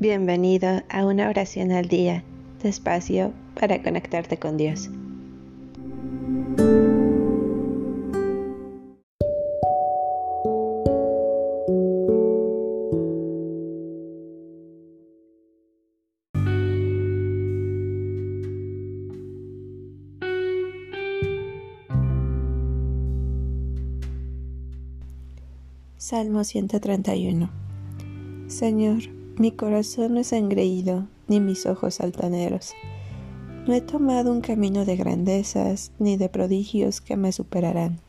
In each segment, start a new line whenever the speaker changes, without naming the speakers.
Bienvenido a una oración al día, despacio para conectarte con Dios.
Salmo 131 Señor, mi corazón no es engreído, ni mis ojos altaneros. No he tomado un camino de grandezas, ni de prodigios que me superarán.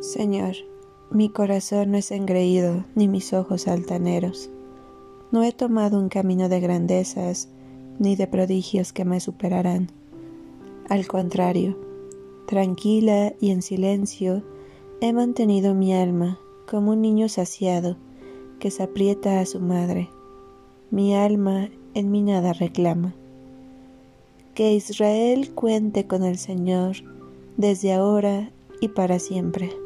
Señor, mi corazón no es engreído, ni mis ojos altaneros. No he tomado un camino de grandezas, ni de prodigios que me superarán. Al contrario, tranquila y en silencio, he mantenido mi alma como un niño saciado que se aprieta a su madre. Mi alma en mi nada reclama. Que Israel cuente con el Señor desde ahora y para siempre.